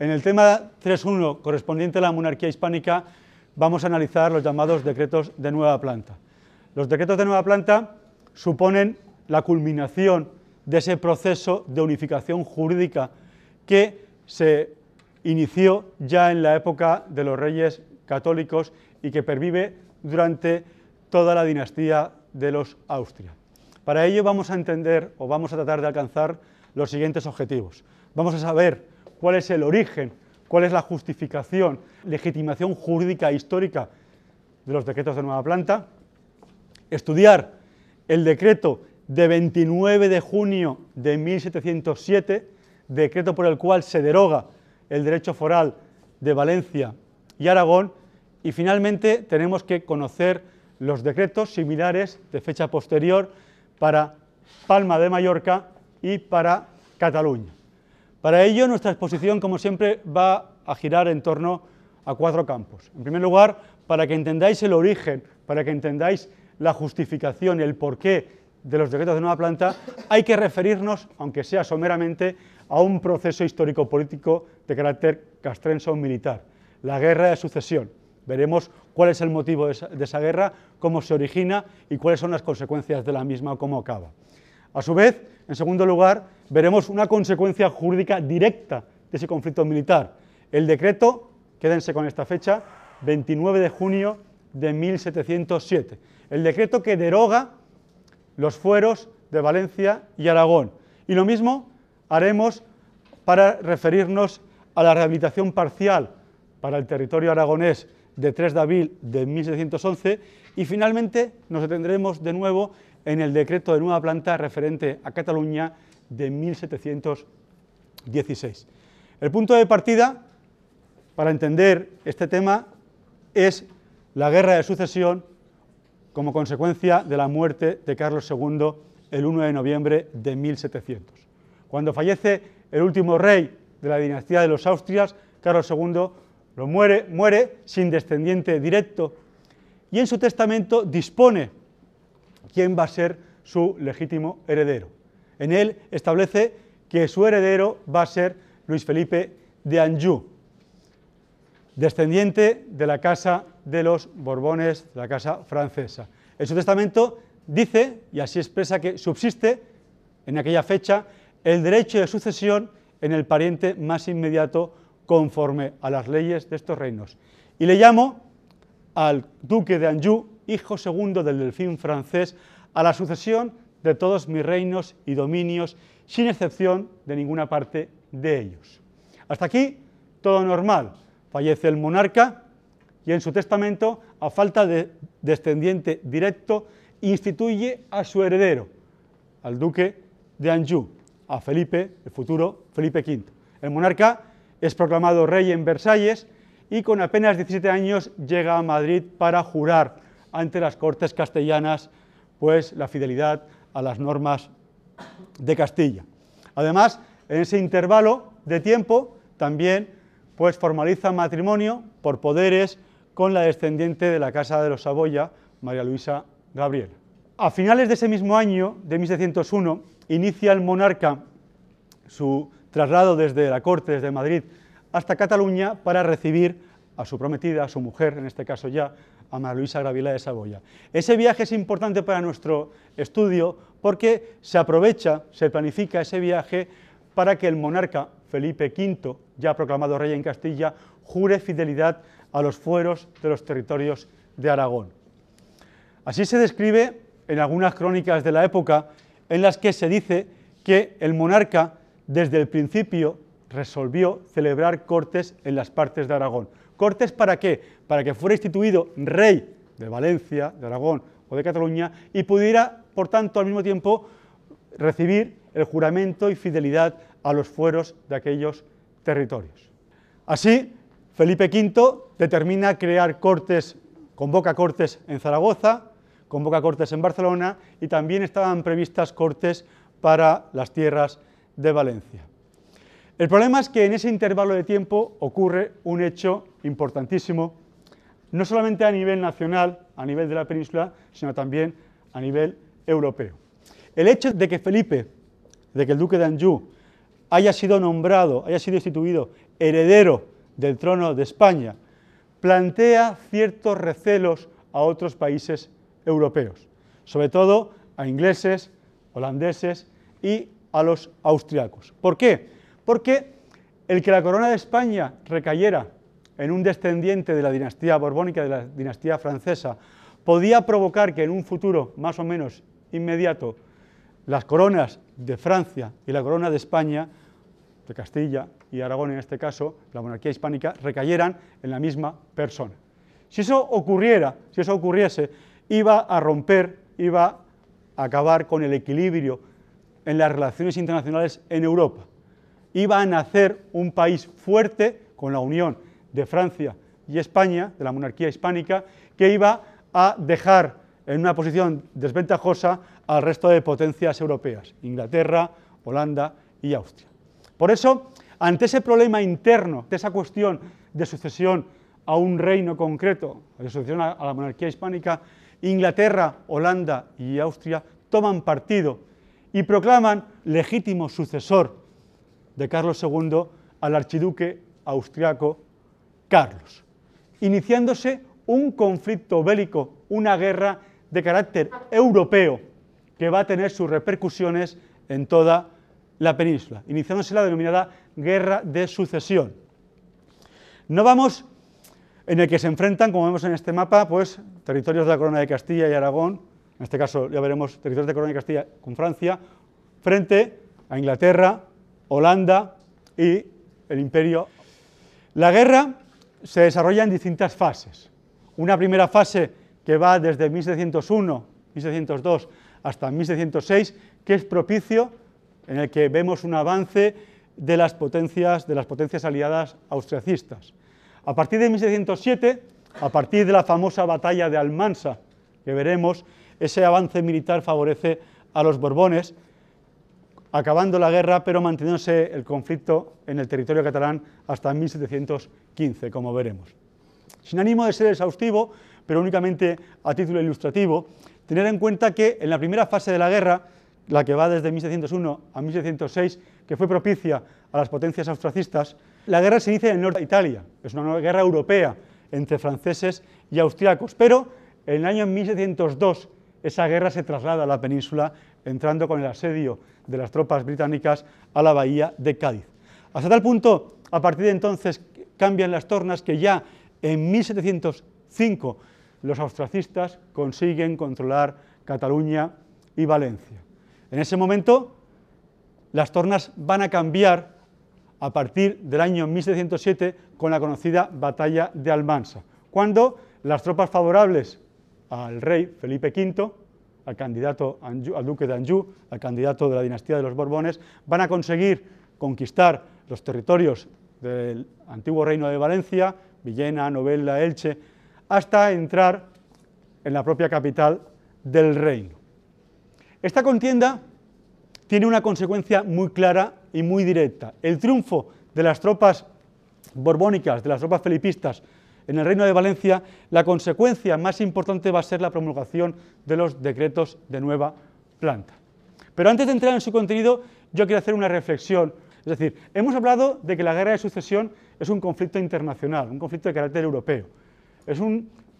En el tema 3.1, correspondiente a la monarquía hispánica, vamos a analizar los llamados decretos de nueva planta. Los decretos de nueva planta suponen la culminación de ese proceso de unificación jurídica que se inició ya en la época de los reyes católicos y que pervive durante toda la dinastía de los Austria. Para ello vamos a entender o vamos a tratar de alcanzar los siguientes objetivos. Vamos a saber cuál es el origen, cuál es la justificación, legitimación jurídica e histórica de los decretos de nueva planta, estudiar el decreto de 29 de junio de 1707, decreto por el cual se deroga el derecho foral de Valencia y Aragón, y finalmente tenemos que conocer los decretos similares de fecha posterior para Palma de Mallorca y para Cataluña. Para ello, nuestra exposición, como siempre, va a girar en torno a cuatro campos. En primer lugar, para que entendáis el origen, para que entendáis la justificación, el porqué de los decretos de nueva planta, hay que referirnos, aunque sea someramente, a un proceso histórico-político de carácter castrenso militar, la guerra de sucesión. Veremos cuál es el motivo de esa, guerra, cómo se origina y cuáles son las consecuencias de la misma o cómo acaba. A su vez, en segundo lugar, veremos una consecuencia jurídica directa de ese conflicto militar. El decreto, quédense con esta fecha, 29 de junio de 1707. El decreto que deroga los fueros de Valencia y Aragón. Y lo mismo haremos para referirnos a la rehabilitación parcial para el territorio aragonés de 3 de abril de 1711 y finalmente nos detendremos de nuevo en el decreto de nueva planta referente a Cataluña de 1716. El punto de partida para entender este tema es la guerra de sucesión como consecuencia de la muerte de Carlos II el 1 de noviembre de 1700. Cuando fallece el último rey de la dinastía de los Austrias, Carlos II lo muere, muere sin descendiente directo y en su testamento dispone quién va a ser su legítimo heredero. En él establece que su heredero va a ser Luis Felipe de Anjou, descendiente de la casa de los Borbones, de la casa francesa. En su testamento dice, y así expresa, que subsiste en aquella fecha el derecho de sucesión en el pariente más inmediato conforme a las leyes de estos reinos. Y le llamo al duque de Anjou, hijo segundo del delfín francés, a la sucesión de todos mis reinos y dominios, sin excepción de ninguna parte de ellos. Hasta aquí todo normal. Fallece el monarca y en su testamento, a falta de descendiente directo, instituye a su heredero, al duque de Anjou, a Felipe, el futuro Felipe V. El monarca es proclamado rey en Versalles y con apenas 17 años llega a Madrid para jurar ante las Cortes castellanas pues la fidelidad a las normas de Castilla. Además, en ese intervalo de tiempo también pues formaliza matrimonio por poderes con la descendiente de la Casa de los Saboya, María Luisa Gabriela. A finales de ese mismo año, de 1701, inicia el monarca su traslado desde la corte, desde Madrid, hasta Cataluña para recibir a su prometida, a su mujer, en este caso ya, a María Luisa Gravila de Saboya. Ese viaje es importante para nuestro estudio porque se aprovecha, se planifica ese viaje para que el monarca Felipe V, ya proclamado rey en Castilla, jure fidelidad a los fueros de los territorios de Aragón. Así se describe en algunas crónicas de la época en las que se dice que el monarca desde el principio resolvió celebrar cortes en las partes de Aragón. ¿Cortes para qué? Para que fuera instituido rey de Valencia, de Aragón o de Cataluña y pudiera, por tanto, al mismo tiempo recibir el juramento y fidelidad a los fueros de aquellos territorios. Así, Felipe V determina crear cortes, convoca cortes en Zaragoza, convoca cortes en Barcelona y también estaban previstas cortes para las tierras de Valencia. El problema es que en ese intervalo de tiempo ocurre un hecho importantísimo no solamente a nivel nacional, a nivel de la península, sino también a nivel europeo. El hecho de que Felipe, de que el duque de Anjou, haya sido nombrado, haya sido instituido heredero del trono de España, plantea ciertos recelos a otros países europeos, sobre todo a ingleses, holandeses y a los austriacos. ¿Por qué? Porque el que la corona de España recayera en un descendiente de la dinastía borbónica, de la dinastía francesa, podía provocar que en un futuro más o menos inmediato las coronas de Francia y la corona de España, de Castilla y Aragón en este caso, la monarquía hispánica, recayeran en la misma persona. Si eso ocurriera, si eso ocurriese, iba a romper, iba a acabar con el equilibrio en las relaciones internacionales en Europa. Iba a nacer un país fuerte con la unión de Francia y España, de la monarquía hispánica, que iba a dejar en una posición desventajosa al resto de potencias europeas, Inglaterra, Holanda y Austria. Por eso, ante ese problema interno, de esa cuestión de sucesión a un reino concreto, de sucesión a la monarquía hispánica, Inglaterra, Holanda y Austria toman partido y proclaman legítimo sucesor de Carlos II al archiduque austriaco Carlos, iniciándose un conflicto bélico, una guerra de carácter europeo que va a tener sus repercusiones en toda la península, iniciándose la denominada Guerra de Sucesión. No vamos en el que se enfrentan, como vemos en este mapa, pues territorios de la Corona de Castilla y Aragón, en este caso ya veremos territorios de Corona de Castilla con Francia, frente a Inglaterra, Holanda y el Imperio. La guerra se desarrolla en distintas fases. Una primera fase que va desde 1701, 1702 hasta 1706, que es propicio, en el que vemos un avance de las potencias, de las potencias aliadas austriacistas. A partir de 1707, a partir de la famosa batalla de Almansa, que veremos, ese avance militar favorece a los Borbones, acabando la guerra, pero manteniéndose el conflicto en el territorio catalán hasta 1715, como veremos. Sin ánimo de ser exhaustivo, pero únicamente a título ilustrativo, tener en cuenta que en la primera fase de la guerra, la que va desde 1701 a 1706, que fue propicia a las potencias austracistas, la guerra se inicia en el norte de Italia, es una guerra europea entre franceses y austriacos, pero en el año 1702 esa guerra se traslada a la península, entrando con el asedio de las tropas británicas a la bahía de Cádiz. Hasta tal punto, a partir de entonces, cambian las tornas que ya en 1705 los austracistas consiguen controlar Cataluña y Valencia. En ese momento, las tornas van a cambiar a partir del año 1707 con la conocida batalla de Almansa, cuando las tropas favorables al rey Felipe V, al candidato al duque de Anjou, al candidato de la dinastía de los Borbones, van a conseguir conquistar los territorios del antiguo reino de Valencia, Villena, Novella, Elche, hasta entrar en la propia capital del reino. Esta contienda tiene una consecuencia muy clara y muy directa. El triunfo de las tropas borbónicas, de las tropas felipistas en el Reino de Valencia, la consecuencia más importante va a ser la promulgación de los decretos de nueva planta. Pero antes de entrar en su contenido, yo quiero hacer una reflexión. Es decir, hemos hablado de que la guerra de sucesión es un conflicto internacional, un conflicto de carácter europeo. Es,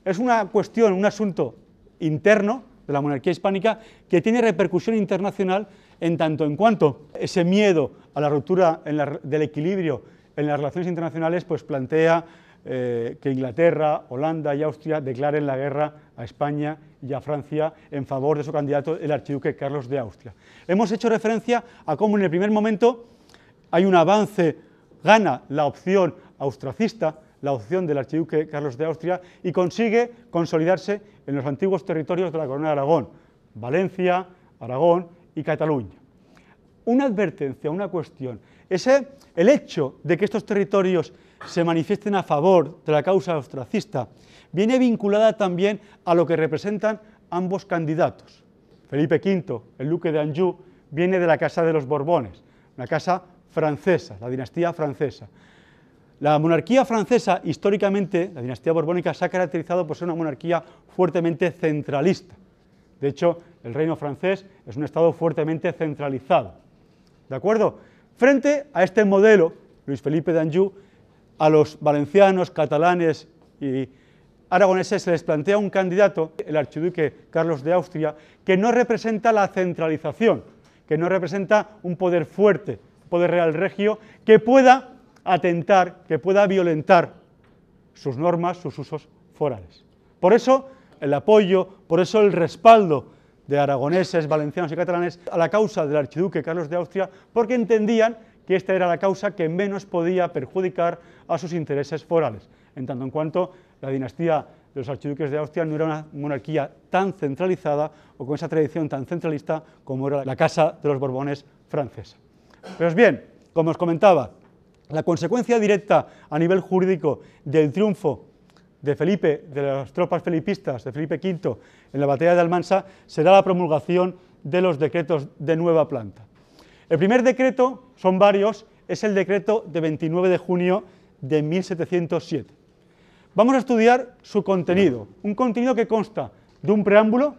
es una cuestión, un asunto interno de la monarquía hispánica que tiene repercusión internacional en tanto en cuanto ese miedo a la ruptura del equilibrio en las relaciones internacionales pues plantea eh, que Inglaterra, Holanda y Austria declaren la guerra a España y a Francia en favor de su candidato, el archiduque Carlos de Austria. Hemos hecho referencia a cómo en el primer momento hay un avance, gana la opción austracista, la opción del archiduque Carlos de Austria, y consigue consolidarse en los antiguos territorios de la Corona de Aragón, Valencia, Aragón y Cataluña. Una advertencia, una cuestión. Ese, el hecho de que estos territorios se manifiesten a favor de la causa austracista, viene vinculada también a lo que representan ambos candidatos. Felipe V, el duque de Anjou, viene de la casa de los Borbones, una casa francesa, la dinastía francesa. La monarquía francesa, históricamente, la dinastía borbónica, se ha caracterizado por ser una monarquía fuertemente centralista. De hecho, el reino francés es un estado fuertemente centralizado. ¿De acuerdo? Frente a este modelo, Luis Felipe d'Anjou, a los valencianos, catalanes y aragoneses se les plantea un candidato, el archiduque Carlos de Austria, que no representa la centralización, que no representa un poder fuerte, un poder real regio, que pueda atentar, que pueda violentar sus normas, sus usos forales. Por eso el apoyo, por eso el respaldo de aragoneses, valencianos y catalanes a la causa del archiduque Carlos de Austria, porque entendían que esta era la causa que menos podía perjudicar a sus intereses forales, en tanto en cuanto la dinastía de los archiduques de Austria no era una monarquía tan centralizada o con esa tradición tan centralista como era la Casa de los Borbones francesa. Pues bien, como os comentaba, la consecuencia directa a nivel jurídico del triunfo de Felipe, de las tropas felipistas, de Felipe V, en la batalla de Almansa, será la promulgación de los decretos de nueva planta. El primer decreto, son varios, es el decreto de 29 de junio de 1707. Vamos a estudiar su contenido, un contenido que consta de un preámbulo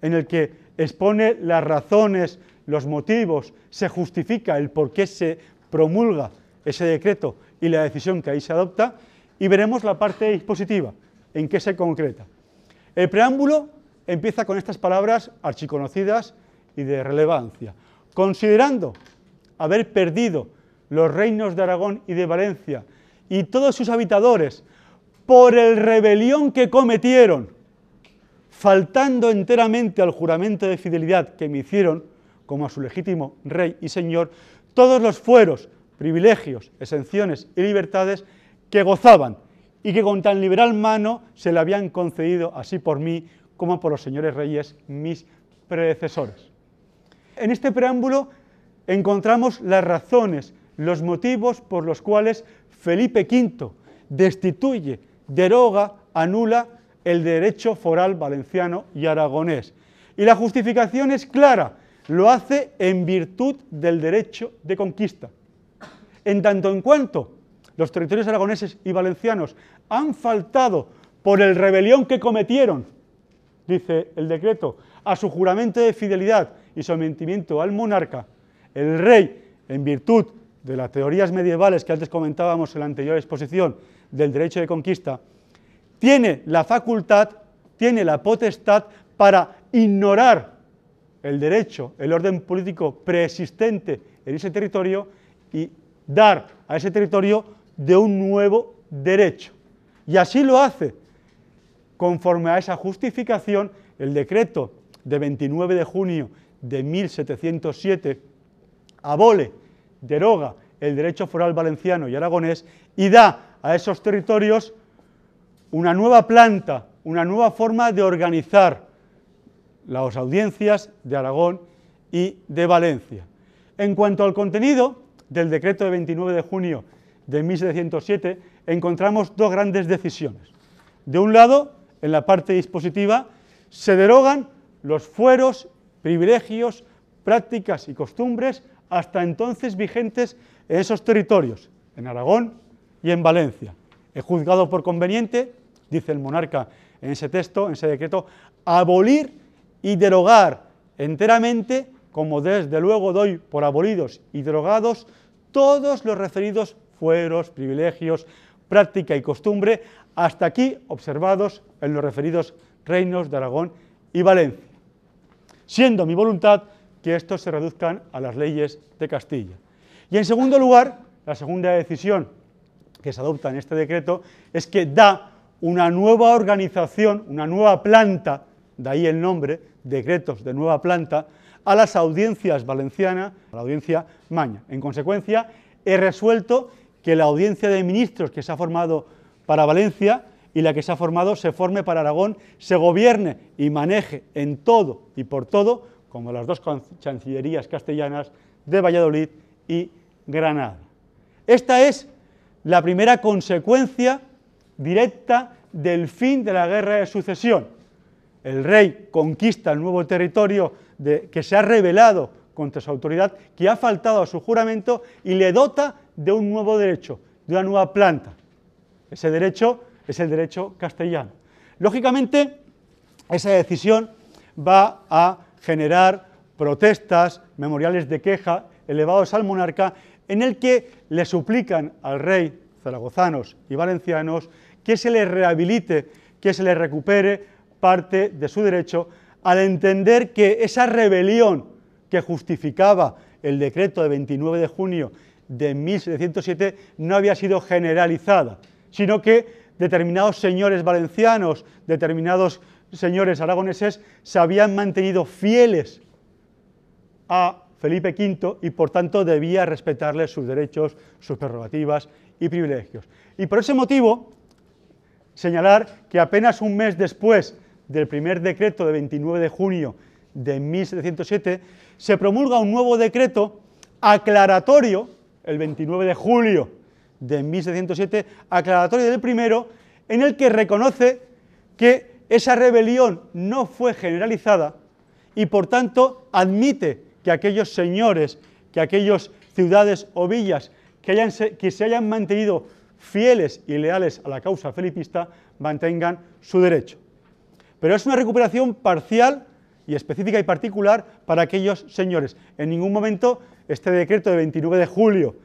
en el que expone las razones, los motivos, se justifica el por qué se promulga ese decreto y la decisión que ahí se adopta, y veremos la parte dispositiva, en qué se concreta. El preámbulo empieza con estas palabras archiconocidas y de relevancia. Considerando haber perdido los reinos de Aragón y de Valencia y todos sus habitadores por el rebelión que cometieron, faltando enteramente al juramento de fidelidad que me hicieron como a su legítimo rey y señor, todos los fueros, privilegios, exenciones y libertades que gozaban y que con tan liberal mano se le habían concedido así por mí como por los señores reyes, mis predecesores. En este preámbulo encontramos las razones, los motivos por los cuales Felipe V destituye, deroga, anula el derecho foral valenciano y aragonés. Y la justificación es clara, lo hace en virtud del derecho de conquista. En tanto en cuanto los territorios aragoneses y valencianos han faltado por el rebelión que cometieron, dice el decreto, a su juramento de fidelidad y sometimiento al monarca, el rey, en virtud de las teorías medievales que antes comentábamos en la anterior exposición del derecho de conquista, tiene la facultad, tiene la potestad para ignorar el derecho, el orden político preexistente en ese territorio y dar a ese territorio de un nuevo derecho. Y así lo hace. Conforme a esa justificación, el decreto de 29 de junio de 1707 abole, deroga el derecho foral valenciano y aragonés y da a esos territorios una nueva planta, una nueva forma de organizar las audiencias de Aragón y de Valencia. En cuanto al contenido del decreto de 29 de junio de 1707 encontramos dos grandes decisiones. De un lado, en la parte dispositiva, se derogan los fueros, privilegios, prácticas y costumbres hasta entonces vigentes en esos territorios, en Aragón y en Valencia. He juzgado por conveniente, dice el monarca en ese texto, en ese decreto, abolir y derogar enteramente, como desde luego doy por abolidos y derogados, todos los referidos fueros, privilegios, práctica y costumbre, hasta aquí observados en los referidos reinos de Aragón y Valencia, siendo mi voluntad que estos se reduzcan a las leyes de Castilla. Y en segundo lugar, la segunda decisión que se adopta en este decreto es que da una nueva organización, una nueva planta, de ahí el nombre, decretos de nueva planta, a las audiencias valencianas, a la audiencia maña. En consecuencia, he resuelto que la audiencia de ministros que se ha formado para Valencia y la que se ha formado se forme para Aragón, se gobierne y maneje en todo y por todo, como las dos chancillerías castellanas de Valladolid y Granada. Esta es la primera consecuencia directa del fin de la guerra de sucesión. El rey conquista el nuevo territorio de, que se ha rebelado contra su autoridad, que ha faltado a su juramento y le dota de un nuevo derecho, de una nueva planta. Ese derecho es el derecho castellano. Lógicamente, esa decisión va a generar protestas, memoriales de queja elevados al monarca, en el que le suplican al rey zaragozanos y valencianos que se le rehabilite, que se le recupere parte de su derecho, al entender que esa rebelión que justificaba el decreto de 29 de junio de 1707 no había sido generalizada, sino que determinados señores valencianos, determinados señores aragoneses se habían mantenido fieles a Felipe V y por tanto debía respetarle sus derechos, sus prerrogativas y privilegios. Y por ese motivo, señalar que apenas un mes después del primer decreto de 29 de junio de 1707, se promulga un nuevo decreto aclaratorio, el 29 de julio de 1707, aclaratorio del primero, en el que reconoce que esa rebelión no fue generalizada y por tanto admite que aquellos señores, que aquellas ciudades o villas que, que se hayan mantenido fieles y leales a la causa felipista mantengan su derecho. Pero es una recuperación parcial y específica y particular para aquellos señores. En ningún momento este decreto de 29 de julio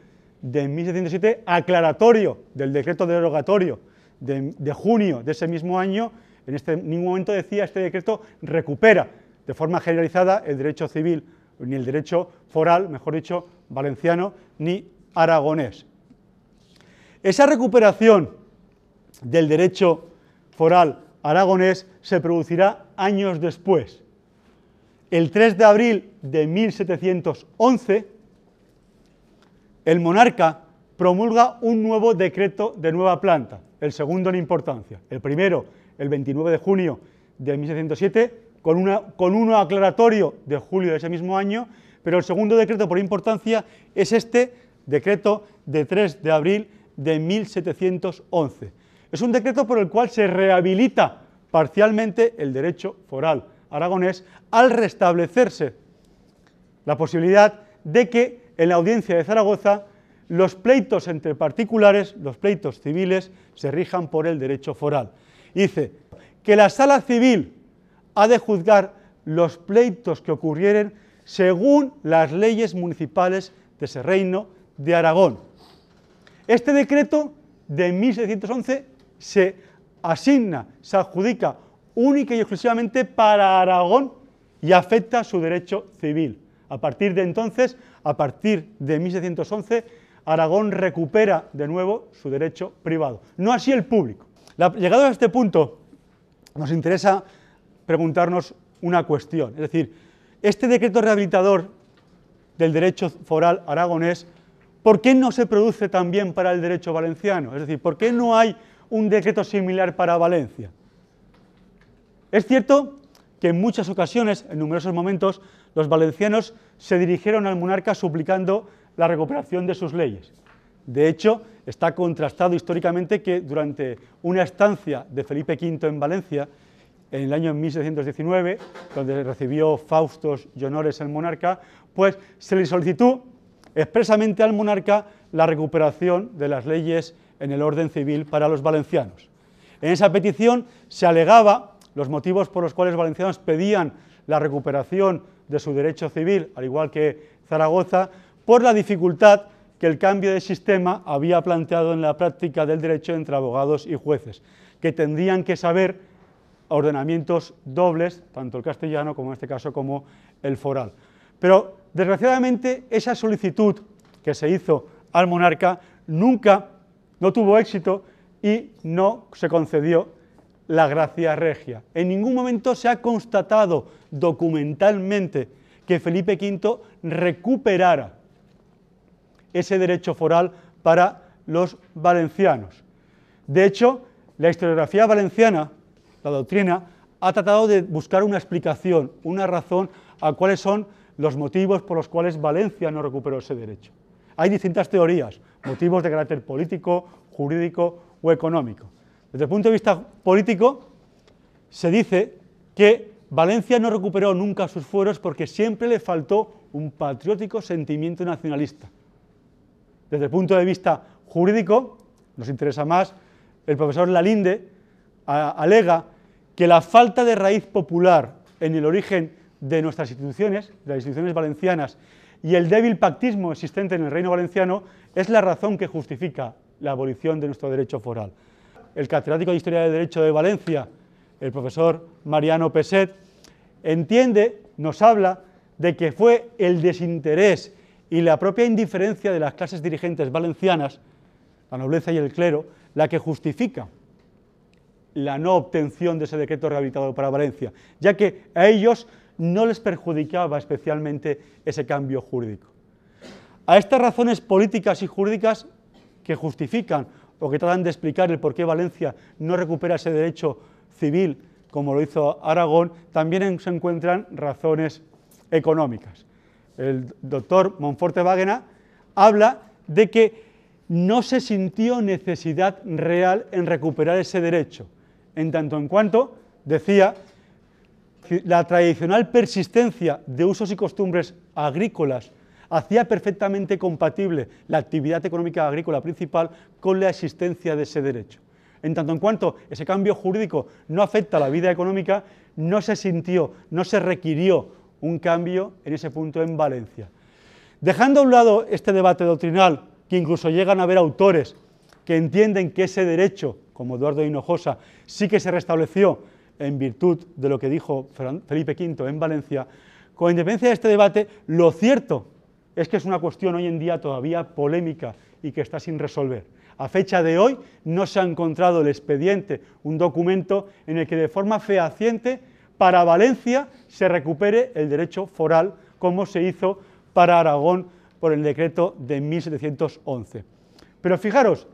de 1707, aclaratorio del decreto derogatorio de, de junio de ese mismo año, en este ningún momento decía este decreto recupera de forma generalizada el derecho civil, ni el derecho foral, mejor dicho, valenciano, ni aragonés. Esa recuperación del derecho foral aragonés se producirá años después. El 3 de abril de 1711, el monarca promulga un nuevo decreto de nueva planta, el segundo en importancia. El primero, el 29 de junio de 1707, con, una, con uno aclaratorio de julio de ese mismo año, pero el segundo decreto por importancia es este decreto de 3 de abril de 1711. Es un decreto por el cual se rehabilita parcialmente el derecho foral aragonés al restablecerse la posibilidad de que en la audiencia de Zaragoza los pleitos entre particulares, los pleitos civiles, se rijan por el derecho foral. Dice que la sala civil ha de juzgar los pleitos que ocurrieren según las leyes municipales de ese reino de Aragón. Este decreto de 1611 se asigna, se adjudica única y exclusivamente para Aragón y afecta su derecho civil. A partir de entonces, a partir de 1611, Aragón recupera de nuevo su derecho privado, no así el público. llegado a este punto, nos interesa preguntarnos una cuestión, es decir, este decreto rehabilitador del derecho foral aragonés, ¿por qué no se produce también para el derecho valenciano? Es decir, ¿por qué no hay un decreto similar para Valencia? Es cierto que en muchas ocasiones, en numerosos momentos, los valencianos se dirigieron al monarca suplicando la recuperación de sus leyes. De hecho, está contrastado históricamente que durante una estancia de Felipe V en Valencia, en el año 1619, donde recibió faustos y honores el monarca, pues se le solicitó expresamente al monarca la recuperación de las leyes en el orden civil para los valencianos. En esa petición se alegaba los motivos por los cuales los valencianos pedían la recuperación de su derecho civil, al igual que Zaragoza, por la dificultad que el cambio de sistema había planteado en la práctica del derecho entre abogados y jueces, que tendrían que saber ordenamientos dobles, tanto el castellano como en este caso como el foral. Pero desgraciadamente esa solicitud que se hizo al monarca nunca no tuvo éxito y no se concedió la gracia regia. En ningún momento se ha constatado documentalmente que Felipe V recuperara ese derecho foral para los valencianos. De hecho, la historiografía valenciana, la doctrina, ha tratado de buscar una explicación, una razón a cuáles son los motivos por los cuales Valencia no recuperó ese derecho. Hay distintas teorías, motivos de carácter político, jurídico o económico. Desde el punto de vista político, se dice que Valencia no recuperó nunca sus fueros porque siempre le faltó un patriótico sentimiento nacionalista. Desde el punto de vista jurídico, nos interesa más, el profesor Lalinde alega que la falta de raíz popular en el origen de nuestras instituciones, de las instituciones valencianas, y el débil pactismo existente en el reino valenciano es la razón que justifica la abolición de nuestro derecho foral. El catedrático de Historia del Derecho de Valencia, el profesor Mariano Peset, entiende, nos habla de que fue el desinterés y la propia indiferencia de las clases dirigentes valencianas, la nobleza y el clero, la que justifica la no obtención de ese decreto rehabilitado para Valencia, ya que a ellos no les perjudicaba especialmente ese cambio jurídico. A estas razones políticas y jurídicas que justifican o que tratan de explicar el por qué Valencia no recupera ese derecho civil como lo hizo Aragón, también se encuentran razones económicas. El doctor Monforte Wagner habla de que no se sintió necesidad real en recuperar ese derecho, en tanto en cuanto, decía, la tradicional persistencia de usos y costumbres agrícolas hacía perfectamente compatible la actividad económica agrícola principal con la existencia de ese derecho. En tanto en cuanto ese cambio jurídico no afecta a la vida económica, no se sintió, no se requirió un cambio en ese punto en Valencia. Dejando a un lado este debate doctrinal, que incluso llegan a haber autores que entienden que ese derecho, como Eduardo Hinojosa, sí que se restableció en virtud de lo que dijo Felipe V en Valencia, con independencia de este debate, lo cierto es que es una cuestión hoy en día todavía polémica y que está sin resolver. A fecha de hoy no se ha encontrado el expediente, un documento en el que de forma fehaciente para Valencia se recupere el derecho foral como se hizo para Aragón por el decreto de 1711. Pero fijaros,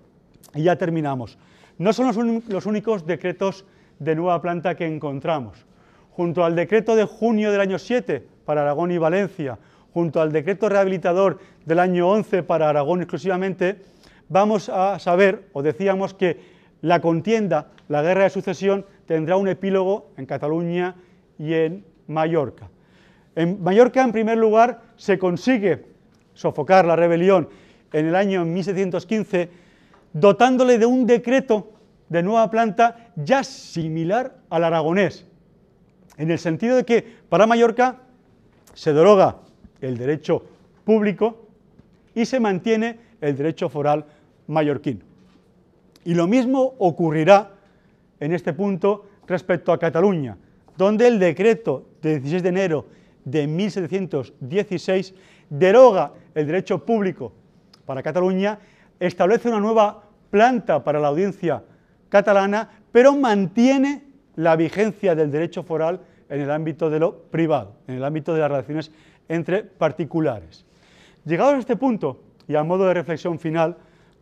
y ya terminamos, no son los únicos decretos de nueva planta que encontramos. Junto al decreto de junio del año 7 para Aragón y Valencia, junto al decreto rehabilitador del año 11 para Aragón exclusivamente, vamos a saber, o decíamos que la contienda, la guerra de sucesión, tendrá un epílogo en Cataluña y en Mallorca. En Mallorca, en primer lugar, se consigue sofocar la rebelión en el año 1715, dotándole de un decreto de nueva planta ya similar al aragonés, en el sentido de que para Mallorca se deroga el derecho público y se mantiene el derecho foral mallorquín. Y lo mismo ocurrirá en este punto respecto a Cataluña, donde el decreto de 16 de enero de 1716 deroga el derecho público para Cataluña, establece una nueva planta para la audiencia catalana, pero mantiene la vigencia del derecho foral en el ámbito de lo privado, en el ámbito de las relaciones entre particulares. Llegados a este punto, y a modo de reflexión final,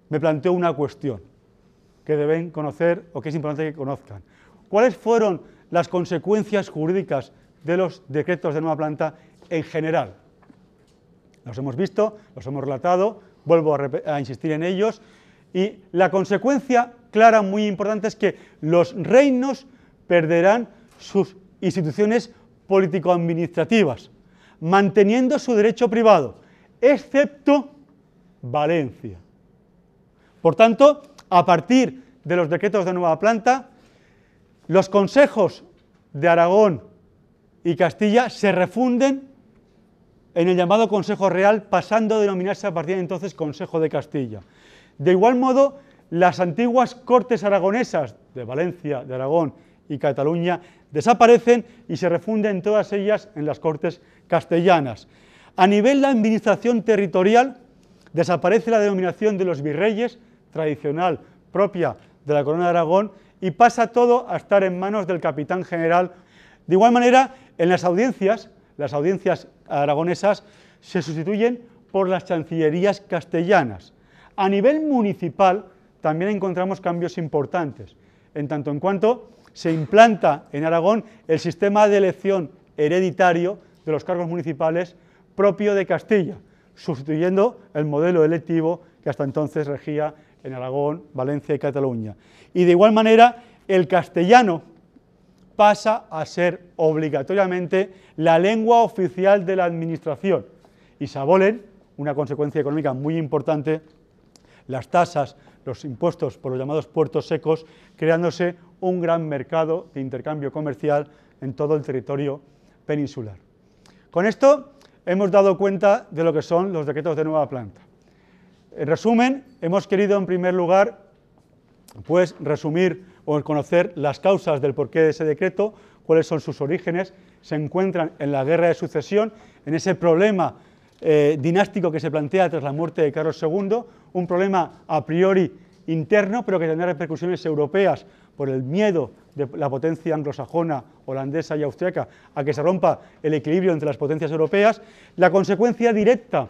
me planteo una cuestión que deben conocer o que es importante que conozcan. ¿Cuáles fueron las consecuencias jurídicas de los decretos de nueva planta en general? Los hemos visto, los hemos relatado, vuelvo a, a insistir en ellos, y la consecuencia clara, muy importante, es que los reinos perderán sus instituciones político-administrativas, manteniendo su derecho privado, excepto Valencia. Por tanto, a partir de los decretos de nueva planta, los consejos de Aragón y Castilla se refunden en el llamado Consejo Real, pasando a denominarse a partir de entonces Consejo de Castilla. De igual modo, las antiguas cortes aragonesas de Valencia, de Aragón y Cataluña desaparecen y se refunden todas ellas en las cortes castellanas. A nivel de administración territorial, desaparece la denominación de los virreyes, tradicional propia de la corona de Aragón, y pasa todo a estar en manos del capitán general. De igual manera, en las audiencias, las audiencias aragonesas se sustituyen por las chancillerías castellanas. A nivel municipal también encontramos cambios importantes, en tanto en cuanto se implanta en Aragón el sistema de elección hereditario de los cargos municipales propio de Castilla, sustituyendo el modelo electivo que hasta entonces regía en Aragón, Valencia y Cataluña. Y de igual manera, el castellano pasa a ser obligatoriamente la lengua oficial de la administración y se una consecuencia económica muy importante, las tasas, los impuestos por los llamados puertos secos, creándose un gran mercado de intercambio comercial en todo el territorio peninsular. Con esto hemos dado cuenta de lo que son los decretos de nueva planta. En resumen, hemos querido en primer lugar pues resumir o conocer las causas del porqué de ese decreto, cuáles son sus orígenes, se encuentran en la guerra de sucesión, en ese problema eh, dinástico que se plantea tras la muerte de Carlos II, un problema a priori interno, pero que tendrá repercusiones europeas por el miedo de la potencia anglosajona, holandesa y austriaca a que se rompa el equilibrio entre las potencias europeas. La consecuencia directa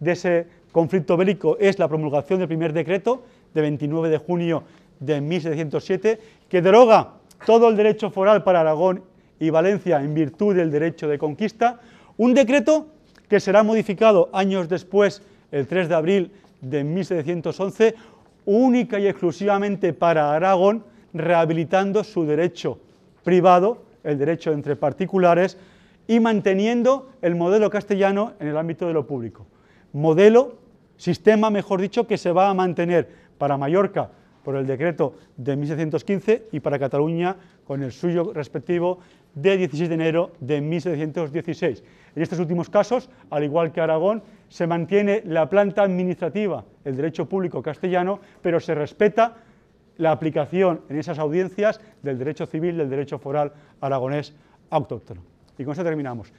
de ese conflicto bélico es la promulgación del primer decreto de 29 de junio de 1707, que deroga todo el derecho foral para Aragón y Valencia en virtud del derecho de conquista, un decreto que será modificado años después, el 3 de abril de 1711, única y exclusivamente para Aragón, rehabilitando su derecho privado, el derecho entre particulares, y manteniendo el modelo castellano en el ámbito de lo público. Modelo, sistema, mejor dicho, que se va a mantener para Mallorca por el decreto de 1715 y para Cataluña con el suyo respectivo de 16 de enero de 1716. En estos últimos casos, al igual que Aragón, se mantiene la planta administrativa, el derecho público castellano, pero se respeta la aplicación en esas audiencias del derecho civil, del derecho foral aragonés autóctono. Y con eso terminamos.